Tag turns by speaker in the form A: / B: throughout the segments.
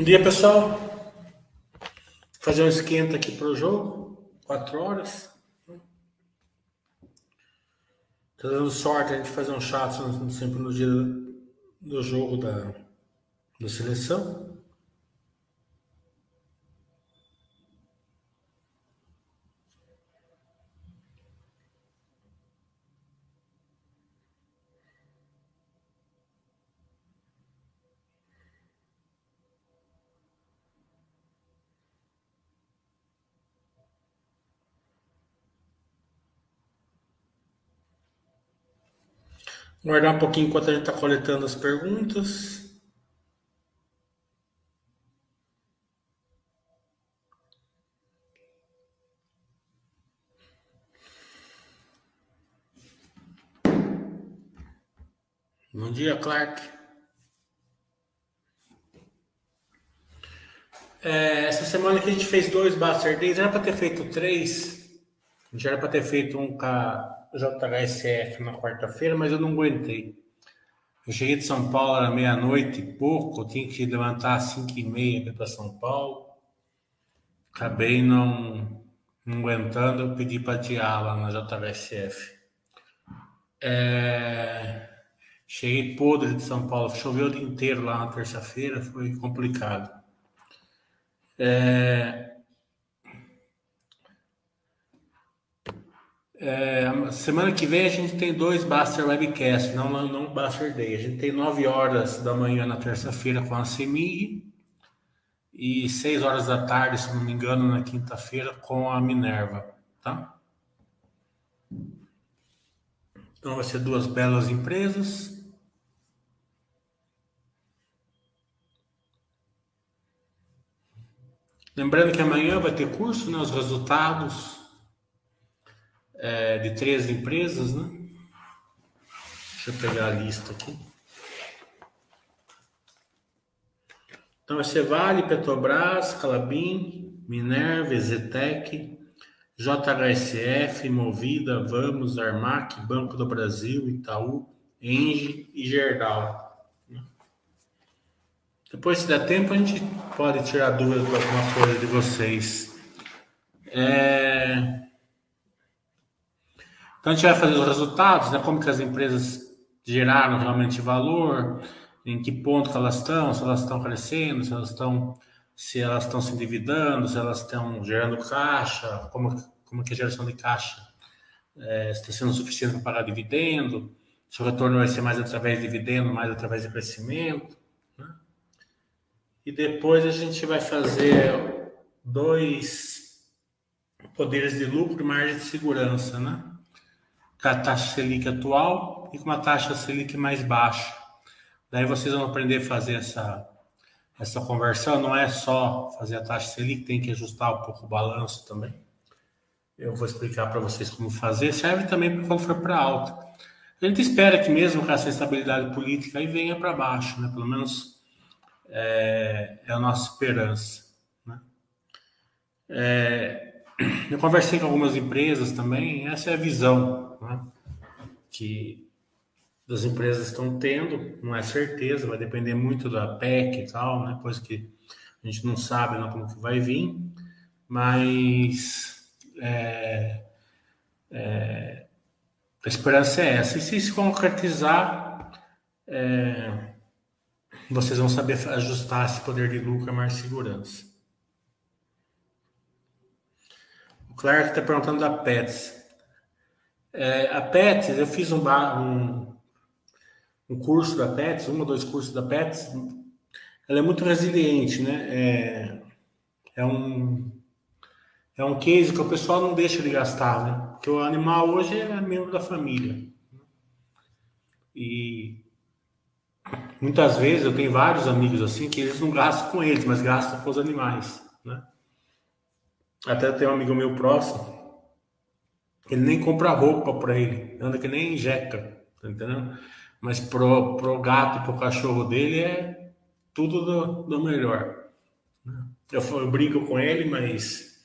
A: Bom dia, pessoal. Fazer um esquenta aqui para o jogo. Quatro horas. Tá dando sorte a gente fazer um chat sempre no dia do jogo da, da seleção. Guardar um pouquinho enquanto a gente está coletando as perguntas. Bom dia, Clark. É, essa semana que a gente fez dois Buster Days, era para ter feito três. A gente era para ter feito um com JHSF na quarta-feira, mas eu não aguentei. Eu cheguei de São Paulo, era meia-noite e pouco, eu tinha que levantar às cinco e meia para São Paulo. Acabei não, não aguentando, eu pedi para tirar lá na JHSF. É... Cheguei podre de São Paulo, choveu o dia inteiro lá na terça-feira, foi complicado. É... É, semana que vem a gente tem dois Baster Webcast, não, não, Baster Day. A gente tem 9 horas da manhã na terça-feira com a CEMIG e 6 horas da tarde, se não me engano, na quinta-feira com a Minerva, tá? Então vai ser duas belas empresas. Lembrando que amanhã vai ter curso, né? Os resultados é, de três empresas, né? Deixa eu pegar a lista aqui. Então, é Cevale, Petrobras, Calabim, Minerva, Zetec, JHSF, Movida, Vamos, Armac, Banco do Brasil, Itaú, Engie e Gerdau. Depois, se der tempo, a gente pode tirar dúvida de alguma coisa de vocês. É... Então a gente vai fazer os resultados, né? Como que as empresas geraram realmente valor, em que ponto que elas estão, se elas estão crescendo, se elas estão se elas estão se endividando, se elas estão gerando caixa, como, como que a geração de caixa é, está sendo suficiente para pagar dividendo, se o retorno vai ser mais através de dividendo, mais através de crescimento. Né? E depois a gente vai fazer dois poderes de lucro e margem de segurança, né? Com a taxa Selic atual e com uma taxa Selic mais baixa. Daí vocês vão aprender a fazer essa, essa conversão. Não é só fazer a taxa Selic, tem que ajustar um pouco o balanço também. Eu vou explicar para vocês como fazer. Serve também para quando for para alta. A gente espera que mesmo com essa estabilidade política aí venha para baixo, né? Pelo menos é, é, a nossa esperança. Né? É, eu conversei com algumas empresas também, essa é a visão né, que as empresas estão tendo, não é certeza, vai depender muito da PEC e tal, né, coisa que a gente não sabe não, como que vai vir, mas é, é, a esperança é essa. E se se concretizar, é, vocês vão saber ajustar esse poder de lucro a mais segurança. Clark está perguntando da Pets. É, a Pets, eu fiz um, um, um, curso da Pets, um ou dois cursos da Pets. Ela é muito resiliente, né? É, é um é um case que o pessoal não deixa de gastar, né? Porque o animal hoje é membro da família. E muitas vezes eu tenho vários amigos assim que eles não gastam com eles, mas gastam com os animais, né? Até tem um amigo meu próximo, ele nem compra roupa para ele, anda que nem jeca, tá entendendo? Mas pro, pro gato pro cachorro dele é tudo do, do melhor. Eu, eu, brinco com ele, mas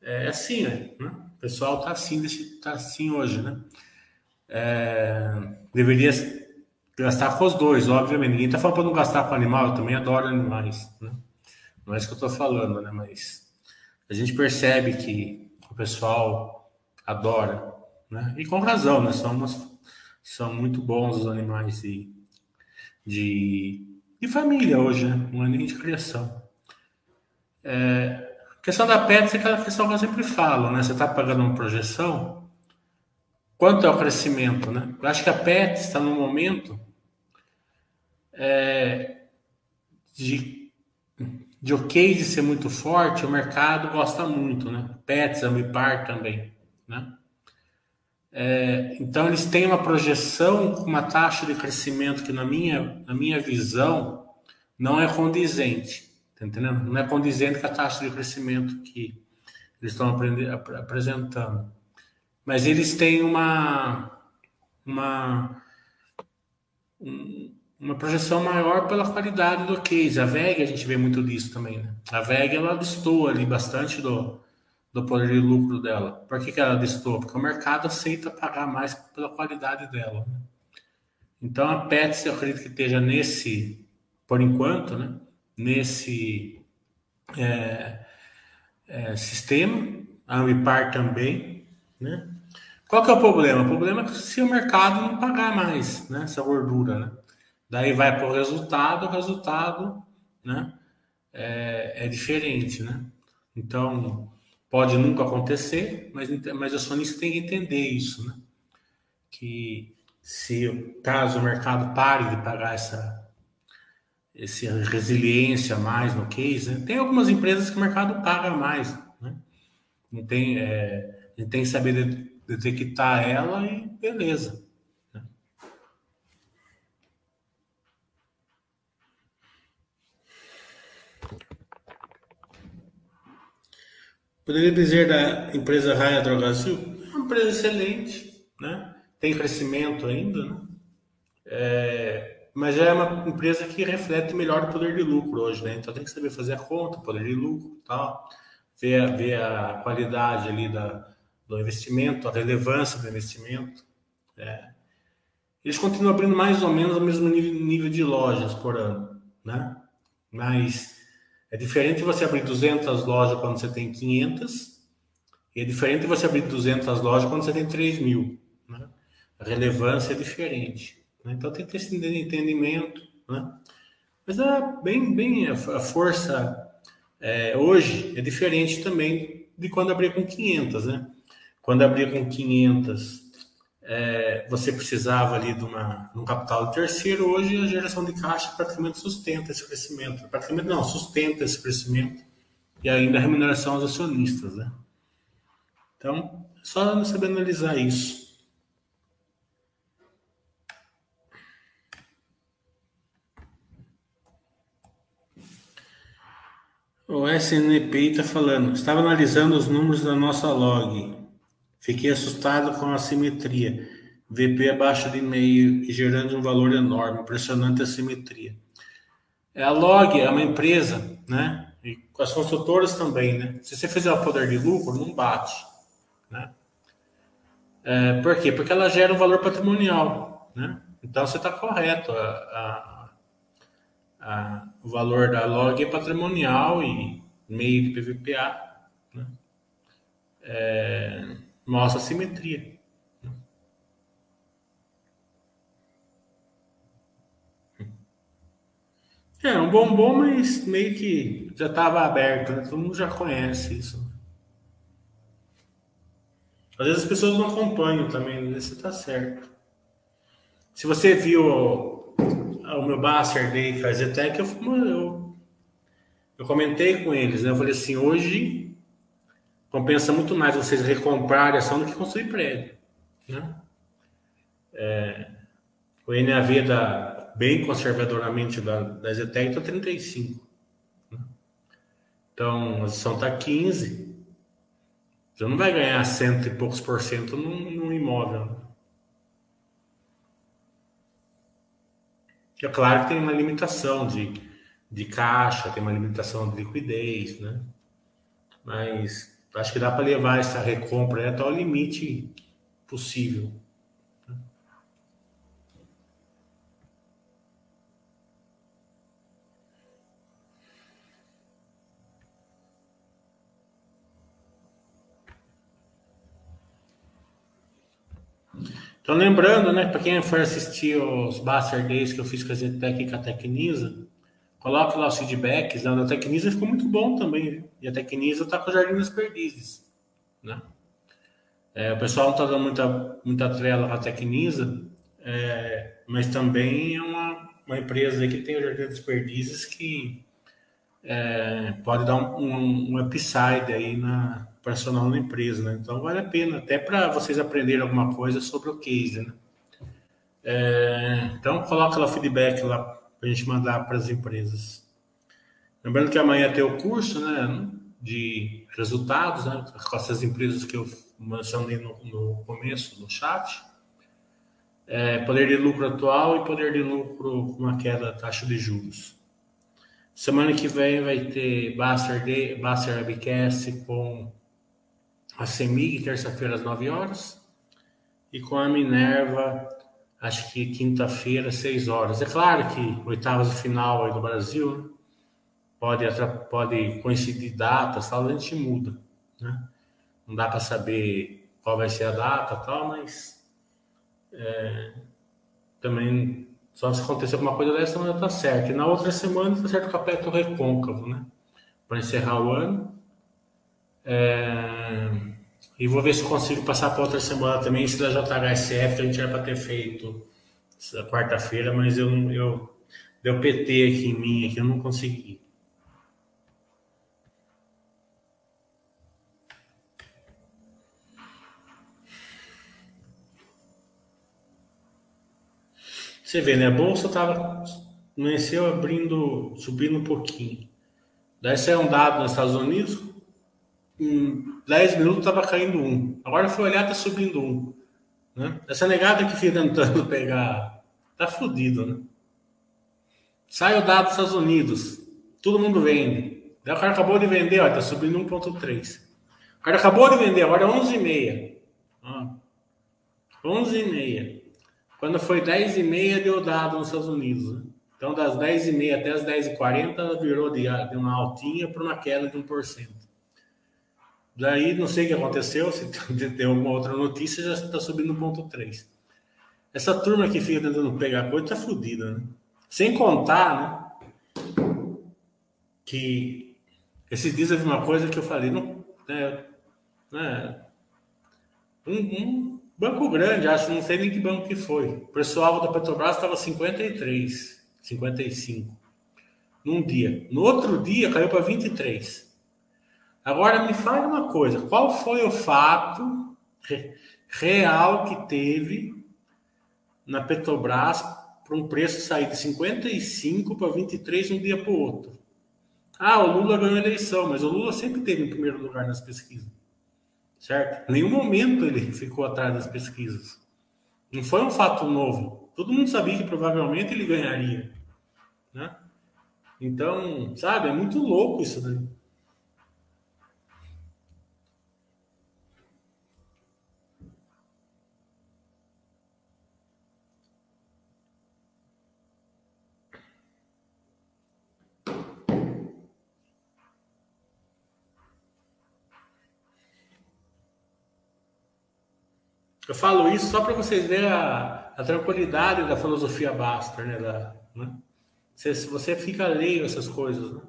A: é assim, né? O pessoal tá assim, tá assim hoje, né? É, deveria gastar com os dois, obviamente. Ninguém tá falando para não gastar com animal, eu também adoro animais, né? Não é isso que eu estou falando, né? Mas a gente percebe que o pessoal adora, né? E com razão, né? São, umas, são muito bons os animais de, de, de família hoje, né? Não de criação. É, questão da PETS é aquela questão que eu sempre falo, né? Você está pagando uma projeção, quanto é o crescimento, né? Eu acho que a PETS está no momento é, de, de o case ser muito forte, o mercado gosta muito, né? Pets, Ambipar também, né? É, então eles têm uma projeção com uma taxa de crescimento que na minha, na minha visão não é condizente, tá entendendo? Não é condizente com a taxa de crescimento que eles estão apresentando. Mas eles têm uma uma um, uma projeção maior pela qualidade do case. A VEG, a gente vê muito disso também, né? A VEG, ela destoa ali bastante do, do poder de lucro dela. Por que, que ela destoa? Porque o mercado aceita pagar mais pela qualidade dela. Né? Então, a Pets, eu acredito que esteja nesse, por enquanto, né? Nesse é, é, sistema. A Ambipar também, né? Qual que é o problema? O problema é se o mercado não pagar mais, né? Essa gordura, né? Daí vai para o resultado, o resultado né, é, é, diferente. Né? Então, pode nunca acontecer, mas, mas o sonista tem que entender isso. Né? Que se caso o mercado pare de pagar essa, essa resiliência mais no case, né? tem algumas empresas que o mercado paga mais. Né? Não tem, é, tem que saber detectar ela e beleza. Poderia dizer da empresa Raia Drogasil? É uma empresa excelente, né? tem crescimento ainda, né? É, mas é uma empresa que reflete melhor o poder de lucro hoje, né? Então tem que saber fazer a conta, poder de lucro tal, ver, ver a qualidade ali da, do investimento, a relevância do investimento. É. Eles continuam abrindo mais ou menos o mesmo nível, nível de lojas por ano, né? Mas é diferente você abrir 200 lojas quando você tem 500 e é diferente você abrir 200 lojas quando você tem 3 mil. Né? A relevância é diferente. Né? Então tem que ter esse entendimento. Né? Mas é bem, bem a, força é, hoje é diferente também de quando abria com 500. Né? Quando abria com 500 é, você precisava ali de, uma, de um capital de terceiro, hoje a geração de caixa praticamente sustenta esse crescimento. Praticamente não, sustenta esse crescimento e ainda a remuneração aos acionistas. Né? Então, é só saber analisar isso. O SNPI está falando, estava analisando os números da nossa log. Fiquei assustado com a simetria. VP abaixo de meio e gerando um valor enorme, impressionante a simetria. É, a Log é uma empresa, né? E as construtoras também, né? Se você fizer o poder de lucro, não bate, né? É, por quê? Porque ela gera um valor patrimonial, né? Então você está correto. A, a, a, o valor da log é patrimonial e meio de PVPA. Né? É, mostra simetria. É um bombom, mas meio que já estava aberto, né? todo mundo já conhece isso. Às vezes as pessoas não acompanham também, você está certo. Se você viu o, meu Baster Day fazer até eu, eu, eu comentei com eles, né? Eu falei assim, hoje compensa muito mais vocês recomprarem ação do que construir prédio. Né? É, o NAV da, bem conservadoramente da, da Zetec está 35. Né? Então, a ação está 15. Você não vai ganhar cento e poucos por cento num, num imóvel. Né? É claro que tem uma limitação de, de caixa, tem uma limitação de liquidez, né? Mas acho que dá para levar essa recompra até o limite possível. Né? Então, lembrando, né, para quem for assistir os Baster Days que eu fiz com a Zetec e com a Tecnisa, coloque lá os feedbacks. Né, da Tecnisa ficou muito bom também? E a Tecnisa está com o Jardim das Perdizes, né? É, o pessoal não está dando muita, muita trela à Tecnisa, é, mas também é uma, uma empresa que tem o Jardim das Perdizes que é, pode dar um, um, um upside aí na personal na empresa, né? Então vale a pena, até para vocês aprenderem alguma coisa sobre o case, né? É, então coloca lá o feedback lá para a gente mandar para as empresas. Lembrando que amanhã tem o curso, né? De resultados, né? Com essas empresas que eu mencionei no, no começo do chat. É, poder de lucro atual e poder de lucro com uma queda da taxa de juros. Semana que vem vai ter Baster, Day, Baster Webcast com a CEMIG, terça-feira às 9 horas, e com a Minerva, acho que quinta-feira, 6 horas. É claro que oitavas de final aí do Brasil, né? pode, pode coincidir datas, tal, a gente muda, né? Não dá para saber qual vai ser a data tal, mas é, também só se acontecer alguma coisa dessa semana tá certo. E na outra semana tá certo o capítulo recôncavo, né? Para encerrar o ano. É... E vou ver se consigo passar para outra semana também, esse da JHSF, que a gente era para ter feito quarta-feira, mas eu, eu deu PT aqui em mim, aqui eu não consegui. Você vê, né? A bolsa tava amanheceu abrindo, subindo um pouquinho. Daí saiu um dado nos Estados Unidos, em 10 minutos estava caindo um. Agora foi olhar, tá subindo um. Né? Essa negada que fica tentando pegar, tá fudido, né? Sai o dado dos Estados Unidos, todo mundo vende. Daí o cara acabou de vender, ó, tá subindo 1.3. O cara acabou de vender, agora é 11,5. 11,5. Quando foi 10,5 deu dado nos Estados Unidos. Né? Então das 10,5 até as 10,40 virou de, de uma altinha para uma queda de 1%. Daí, não sei o que aconteceu, se deu alguma outra notícia, já está subindo ponto 3. Essa turma que fica tentando pegar coisa tá fodida, né? Sem contar, né? Que esses dias eu vi uma coisa que eu falei, não, né, né, um, um, banco grande, acho, não sei nem que banco que foi. O pessoal da Petrobras estava 53, 55 num dia. No outro dia caiu para 23. Agora me fale uma coisa: qual foi o fato real que teve na Petrobras para um preço sair de 55 para 23 de um dia para o outro? Ah, o Lula ganhou a eleição, mas o Lula sempre teve em primeiro lugar nas pesquisas. Certo? Em nenhum momento ele ficou atrás das pesquisas. Não foi um fato novo. Todo mundo sabia que provavelmente ele ganharia. Né? Então, sabe, é muito louco isso daí. Eu falo isso só para vocês verem a, a, tranquilidade da filosofia Baster, né? Da, né? Você, você fica alheio a essas coisas, né?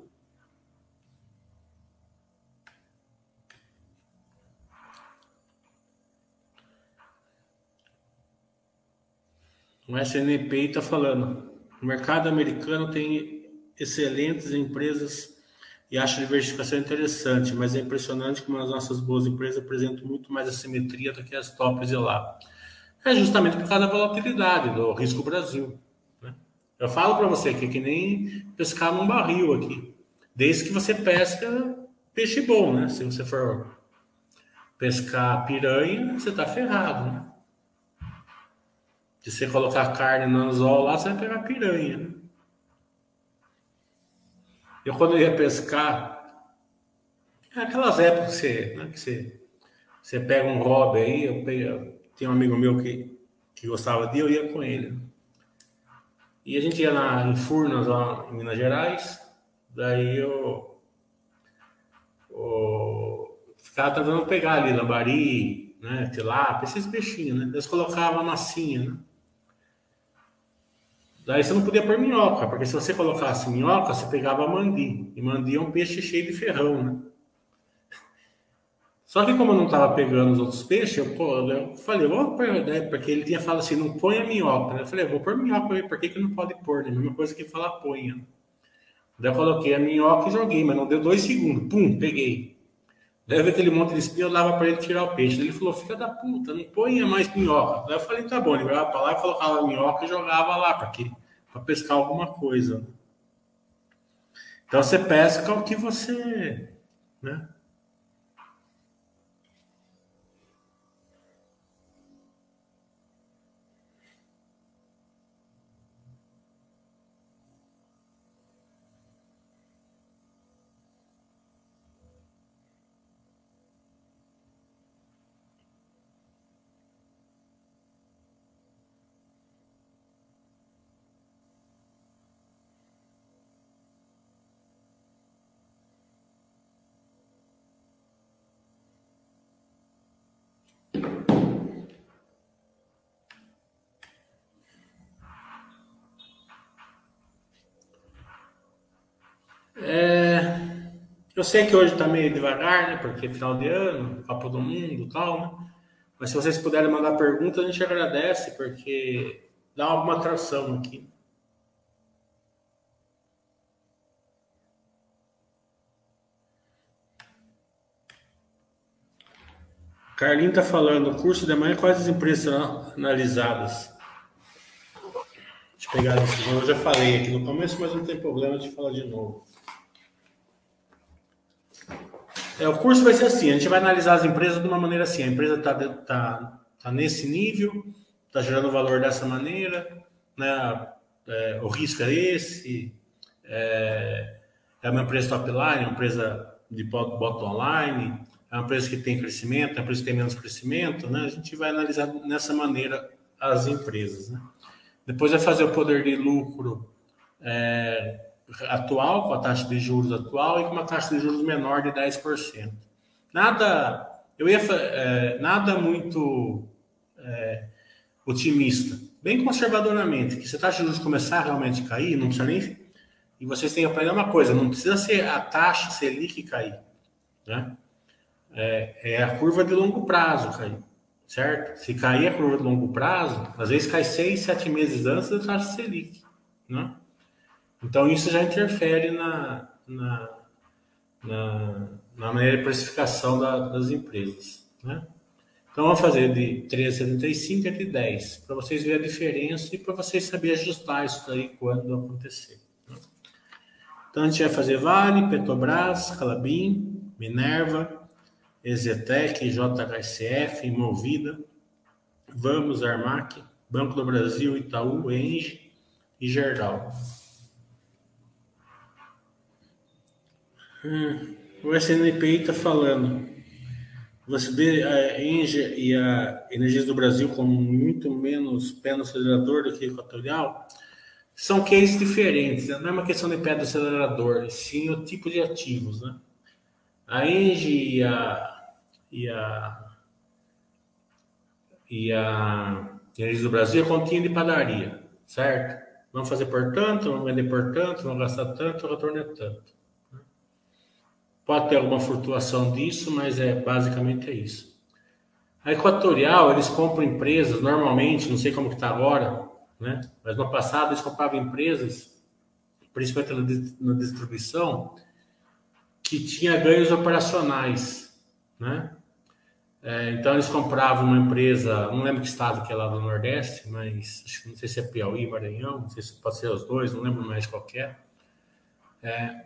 A: O SNP está falando. O mercado americano tem excelentes empresas e acho a diversificação interessante, mas é impressionante como as nossas boas empresas apresentam muito mais assimetria do que as tops de lá. É justamente por causa da volatilidade do risco Brasil. Né? Eu falo para você que é que nem pescar num barril aqui. Desde que você pesca peixe bom, né? Se você for pescar piranha, você tá ferrado, né? Se você colocar carne no anzol lá, você vai pegar piranha. Né? Eu, quando ia pescar, aquelas épocas que você, né, que você, você pega um hobby aí, eu peguei, tinha um amigo meu que, que gostava de eu ia com ele. E a gente ia na, em Furnas, lá em Minas Gerais, daí eu, eu ficava tentando pegar ali lambari, né? Tilápia, esses peixinhos, né? Eles colocavam massinha, né? Daí você não podia pôr minhoca, porque se você colocasse minhoca, você pegava mandi. E mandi é um peixe cheio de ferrão, né? Só que como eu não estava pegando os outros peixes, eu, eu falei, vou pôr, né? Porque ele tinha falado assim, não ponha minhoca. Né? Eu falei, vou pôr minhoca aí, por que, que não pode pôr? Né? A mesma coisa que falar ponha. Daí eu coloquei a minhoca e joguei, mas não deu dois segundos. Pum, peguei. Vi aquele monte de espinho, eu dava para ele tirar o peixe. Ele falou, filha da puta, não ponha mais minhoca. Daí eu falei, tá bom, ele vai para lá, colocava a minhoca e jogava lá, para pescar alguma coisa. Então você pesca o que você. Né? Eu sei que hoje está meio devagar, né? Porque é final de ano, Copa do Mundo e tal, né? Mas se vocês puderem mandar perguntas, a gente agradece, porque dá alguma atração aqui. Carlinho está falando, o curso de amanhã, quais as empresas analisadas? Deixa eu pegar esse, eu já falei aqui no começo, mas não tem problema de falar de novo. É, o curso vai ser assim: a gente vai analisar as empresas de uma maneira assim. A empresa está tá, tá nesse nível, está gerando valor dessa maneira, né? É, o risco é esse, é, é uma empresa top line, uma empresa de bottom line, é uma empresa que tem crescimento, é uma empresa que tem menos crescimento, né? A gente vai analisar nessa maneira as empresas, né? Depois vai fazer o poder de lucro é, atual, com a taxa de juros atual e com uma taxa de juros menor de 10%. Nada, eu ia, é, nada muito é, otimista, bem conservadoramente, que se a taxa de juros começar a realmente cair, não precisa nem. E vocês têm que aprender uma coisa: não precisa ser a taxa Selic cair. Né? É, é a curva de longo prazo cair, certo? Se cair a curva de longo prazo, às vezes cai seis, sete meses antes da taxa Selic. Né? Então, isso já interfere na, na, na, na maneira de precificação da, das empresas. Né? Então, vamos fazer de 3,75 a de 10, para vocês verem a diferença e para vocês saberem ajustar isso daí quando acontecer. Né? Então, a gente vai fazer Vale, Petrobras, Calabim, Minerva, Ezetec, JHSF, Movida, Vamos, Armac, Banco do Brasil, Itaú, Enge e Gerdau. Hum, o SNPI está falando. Você vê a Engie e a Energias do Brasil com muito menos pé no acelerador do que Equatorial. São cases diferentes. Né? Não é uma questão de pé do acelerador, sim o tipo de ativos. Né? A Engie e a, e a, e a Energias do Brasil é continha de padaria, certo? Vamos fazer por tanto, vamos vender por tanto, vamos gastar tanto, o retorno é tanto. Pode ter alguma flutuação disso, mas é basicamente é isso. A Equatorial, eles compram empresas, normalmente, não sei como está agora, né? mas no passado eles compravam empresas, principalmente na distribuição, que tinha ganhos operacionais, né? É, então eles compravam uma empresa, não lembro que estado que é lá do Nordeste, mas não sei se é Piauí, Maranhão, não sei se pode ser os dois, não lembro mais qual é. é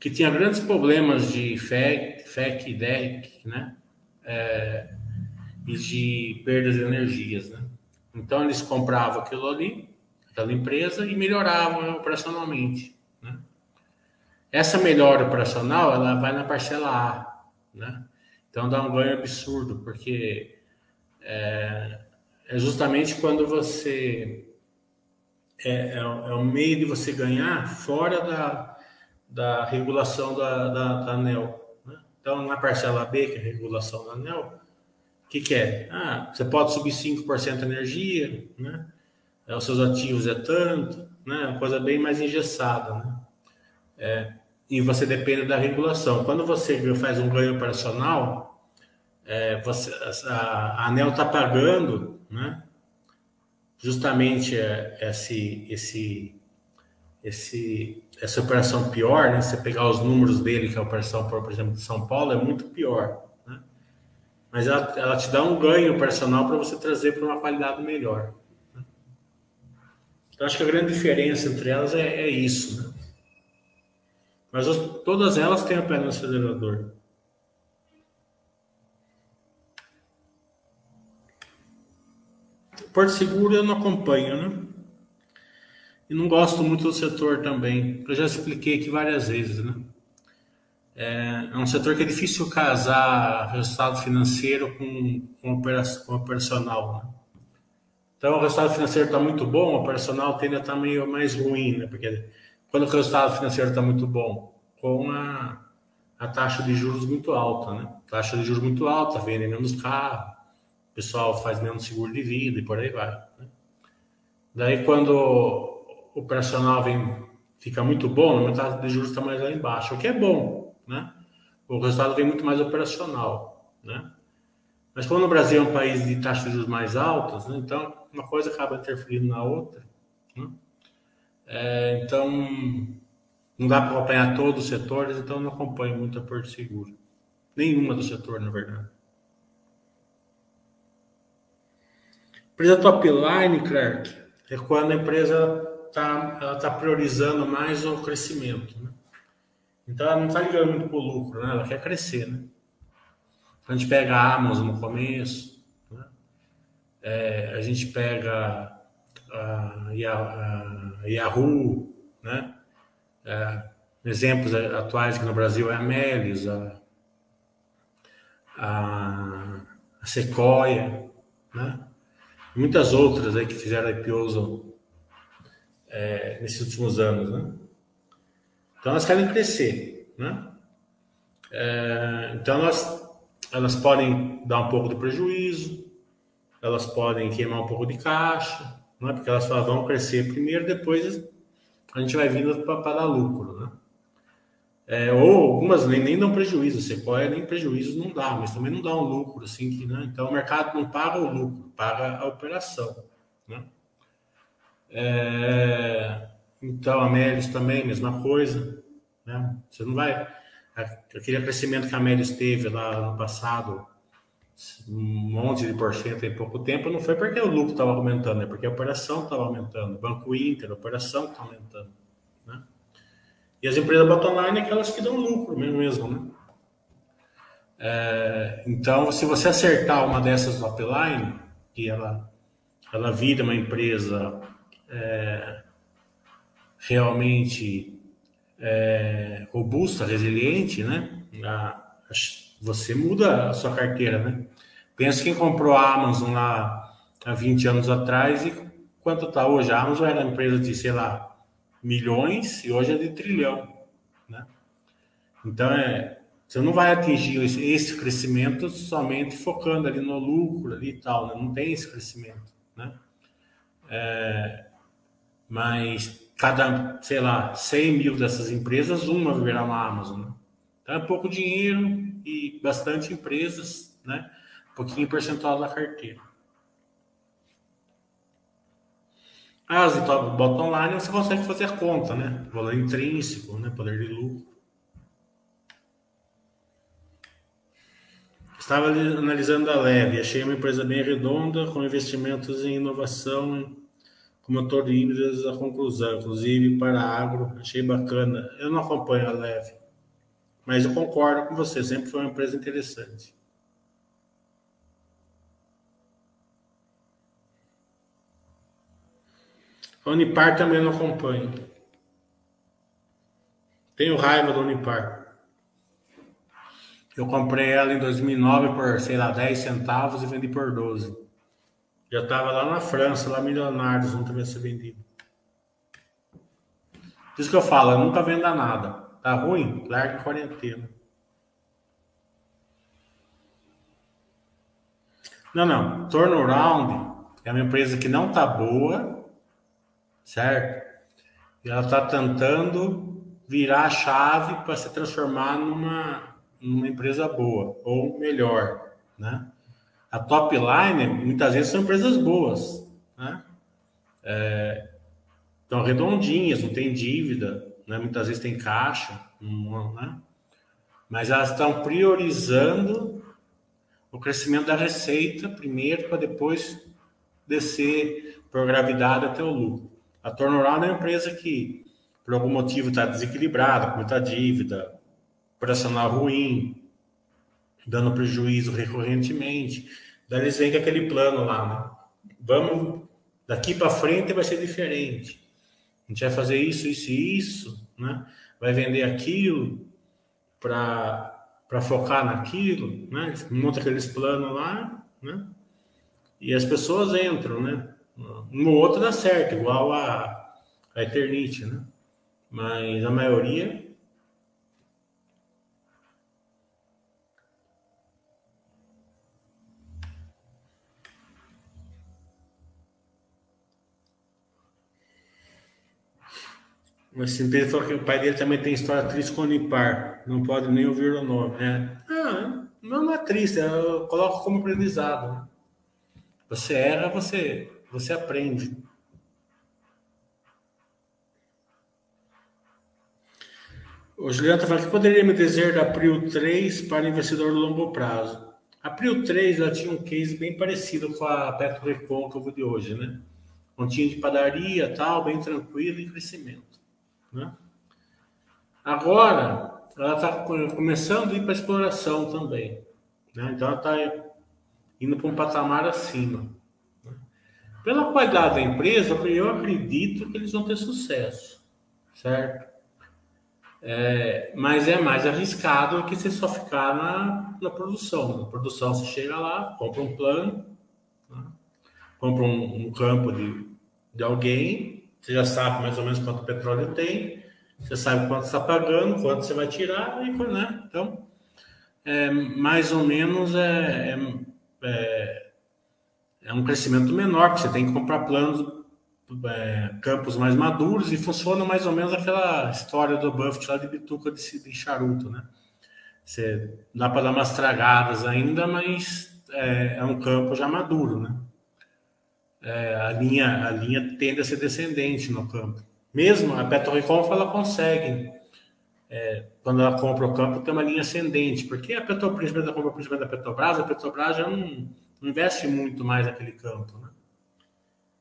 A: que tinha grandes problemas de FEC, FEC e DEC, né? É, e de perdas de energias, né? Então eles compravam aquilo ali, aquela empresa e melhoravam operacionalmente, né? Essa melhora operacional, ela vai na parcela A, né? Então dá um ganho absurdo, porque é, é justamente quando você é, é, é um meio de você ganhar fora da da regulação da, da, da ANEL. Né? Então, na parcela B, que é a regulação da ANEL, O que, que é? Ah, você pode subir 5% de energia, né? É, os seus ativos é tanto, né? Uma coisa bem mais engessada, né? É, e você depende da regulação. Quando você faz um ganho operacional, é, você, a, a ANEL está pagando, né? Justamente é, esse, esse, esse, essa operação pior, né? Você pegar os números dele, que é a operação, por exemplo, de São Paulo, é muito pior. Né? Mas ela, ela te dá um ganho operacional para você trazer para uma qualidade melhor. Né? Então, acho que a grande diferença entre elas é, é isso. Né? Mas todas elas têm o pé no acelerador. Porto Seguro eu não acompanho, né? E não gosto muito do setor também. Eu já expliquei aqui várias vezes, né? É, é um setor que é difícil casar resultado financeiro com, com, com operacional, né? Então, o resultado financeiro está muito bom, o operacional tende a estar tá meio mais ruim, né? Porque quando o resultado financeiro está muito bom, com a, a taxa de juros muito alta, né? Taxa de juros muito alta, vendem menos carro, o pessoal faz menos seguro de vida e por aí vai. Né? Daí, quando o operacional vem, fica muito bom, a taxa de juros está mais lá embaixo, o que é bom, né? O resultado vem muito mais operacional, né? Mas como o Brasil é um país de taxas de juros mais altas, né? então uma coisa acaba interferindo na outra. Né? É, então, não dá para acompanhar todos os setores, então não acompanho muito a Porto Seguro. Nenhuma do setor, na verdade. Empresa top line, Clark, é quando a empresa está tá priorizando mais o crescimento. Né? Então ela não está ligando muito para o lucro, né? ela quer crescer. Né? A gente pega a Amazon no começo, né? é, a gente pega a, a Yahoo, né? É, exemplos atuais aqui no Brasil é a Melis, a, a, a Sequoia, né? muitas outras aí que fizeram IPOs é, nesses últimos anos. Né? Então elas querem crescer. Né? É, então elas, elas podem dar um pouco de prejuízo, elas podem queimar um pouco de caixa, né? porque elas vão crescer primeiro, depois a gente vai vindo para lucro, né? É, ou algumas nem, nem dão prejuízo, Sequoia nem prejuízo não dá, mas também não dá um lucro, assim, que, né? Então o mercado não paga o lucro, paga a operação, né? É, então a Melis também, mesma coisa, né? Você não vai... Aquele crescimento que a Melis teve lá no passado, um monte de porcento em pouco tempo, não foi porque o lucro estava aumentando, é porque a operação estava aumentando. Banco Inter, a operação está aumentando. Né? E as empresas bottom line é aquelas que dão lucro mesmo, né? É, então, se você acertar uma dessas top line, que ela, ela vira uma empresa é, realmente é, robusta, resiliente, né? A, você muda a sua carteira, né? Pensa quem comprou a Amazon lá há 20 anos atrás e quanto está hoje? A Amazon era uma empresa de, sei lá, milhões e hoje é de trilhão, né? Então, é, você não vai atingir esse, crescimento somente focando ali no lucro ali e tal, né? Não tem esse crescimento, né? É, mas cada, sei lá, 100 mil dessas empresas, uma virá uma Amazon, né? Então é pouco dinheiro e bastante empresas, né? Um pouquinho percentual da carteira. As de bottom line você consegue fazer conta, né? Valor intrínseco, né? Poder de lucro. Estava analisando a Leve, achei uma empresa bem redonda, com investimentos em inovação, com motor híbridos a conclusão, inclusive para agro, achei bacana. Eu não acompanho a Leve. Mas eu concordo com você, sempre foi uma empresa interessante. A Unipar também não acompanho. Tenho raiva da Unipar. Eu comprei ela em 2009 por, sei lá, 10 centavos e vendi por 12. Já estava lá na França, lá milionários, não também ser vendido. Por isso que eu falo, eu nunca venda nada. Tá ruim? Larga em quarentena. Não, não. Turnaround é uma empresa que não está boa, certo? E ela está tentando virar a chave para se transformar numa, numa empresa boa ou melhor, né? A top line muitas vezes são empresas boas, né? É, estão redondinhas, não tem dívida, né? muitas vezes tem caixa, né? mas elas estão priorizando o crescimento da receita primeiro para depois descer por gravidade até o lucro. A turnaround é uma empresa que, por algum motivo, está desequilibrada, com muita dívida, operacional ruim, dando prejuízo recorrentemente. Daí eles vêm com aquele plano lá, né? Vamos, daqui para frente vai ser diferente. A gente vai fazer isso, isso e isso, né? Vai vender aquilo para focar naquilo, né? Monta aqueles planos lá, né? E as pessoas entram, né? Ou outro dá certo, igual a, a Eternity, né? Mas a maioria Mas se ele falou que o pai dele também tem história triste com o Unipar. Não pode nem ouvir o nome, né? Ah, não é triste, eu coloco como aprendizado. Né? Você erra, você, você aprende. O Juliano está falando que poderia me dizer da Prio 3 para investidor de longo prazo. A Prio 3 ela tinha um case bem parecido com a Petro Recôncavo de hoje, né? Pontinho de padaria, tal, bem tranquilo e crescimento. Né? Agora, ela está começando a ir para exploração também. Né? Então, ela está indo para um patamar acima. Né? Pela qualidade da empresa, eu acredito que eles vão ter sucesso, certo? É, mas é mais arriscado que você só ficar na, na produção. Na produção você chega lá, compra um plano, né? compra um, um campo de, de alguém, você já sabe mais ou menos quanto petróleo tem, você sabe quanto está pagando, quanto você vai tirar, e, né? Então, é, mais ou menos é, é, é, é, um crescimento menor, porque você tem que comprar planos, é, campos mais maduros, e funciona mais ou menos aquela história do Buffett lá de bituca de, de charuto, né? Você dá para dar umas tragadas ainda, mas é, é um campo já maduro, né? É, a, linha, a linha tende a ser descendente no campo. Mesmo a Petrocom, ela consegue, é, quando ela compra o campo, tem uma linha ascendente, porque a Petrobras, ela compra da Petrobras, a Petrobras já não, não investe muito mais naquele campo. Né?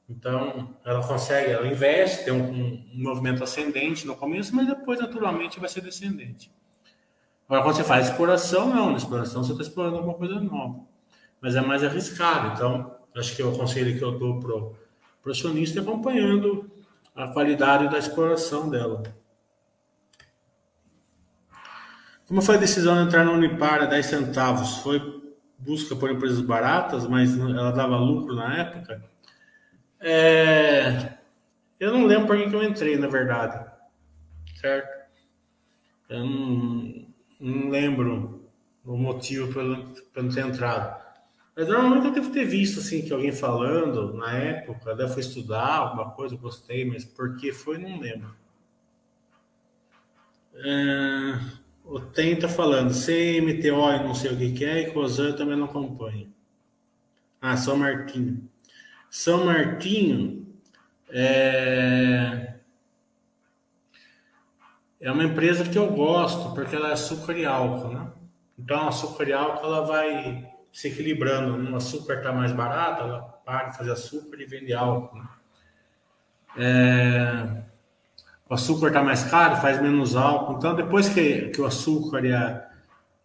A: Então, ela consegue, ela investe, tem um, um, um, movimento ascendente no começo, mas depois, naturalmente, vai ser descendente. Agora, quando você faz exploração, não, na exploração você está explorando alguma coisa nova, mas é mais arriscado. Então, Acho que é o conselho que eu dou para o acionista acompanhando a qualidade da exploração dela. Como foi a decisão de entrar na Unipar a 10 centavos? Foi busca por empresas baratas, mas ela dava lucro na época? É... Eu não lembro por que eu entrei, na verdade. Certo? Eu não, não lembro o motivo pelo, pelo ter entrado. Mas normalmente eu devo ter visto assim que alguém falando na época, daí eu fui estudar alguma coisa, gostei, mas por que foi, não lembro. É, o Tem tá falando, CMTO e não sei o que, que é, e Cosan também não acompanha. Ah, São Martinho. São Martinho é, é uma empresa que eu gosto, porque ela é açúcar e álcool, né? Então, açúcar e álcool ela vai se equilibrando. O açúcar está mais barato, ela para de fazer açúcar e vende álcool. Né? É, o açúcar está mais caro, faz menos álcool. Então, depois que, que o açúcar ia,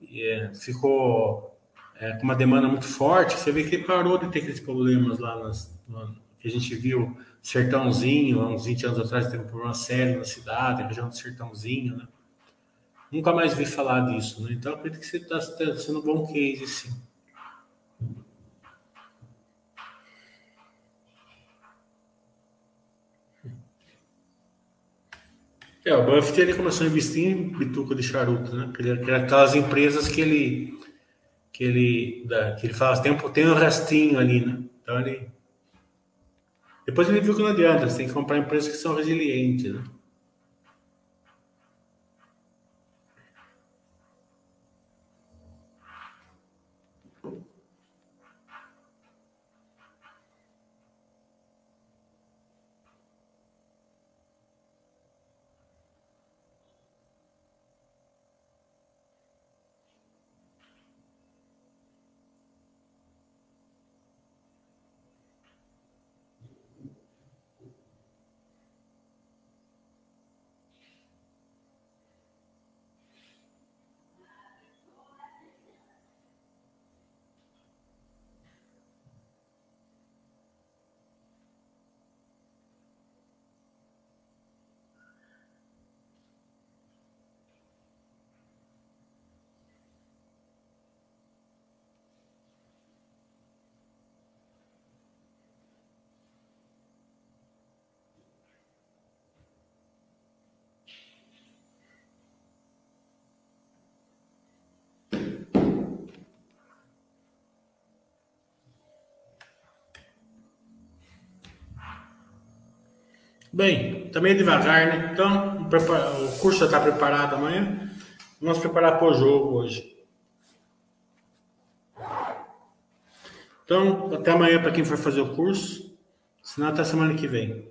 A: ia, ficou é, com uma demanda muito forte, você vê que parou de ter aqueles problemas lá nas, no, que a gente viu Sertãozinho, há uns 20 anos atrás, teve um problema sério na cidade, região do Sertãozinho, né? Nunca mais vi falar disso, né? Então, acredito que você está tá sendo um bom case, sim. É, o Buffett ele começou a investir em bituca de charuto, né? Aquelas empresas que ele que ele, que ele fala, tem, tem um restinho ali, né? Então ele. Depois ele viu que não adianta, você tem que comprar empresas que são resilientes, né? Bem, também devagar, né? Então, o curso já está preparado amanhã. Vamos preparar para o jogo hoje. Então, até amanhã para quem for fazer o curso. Senão, até semana que vem.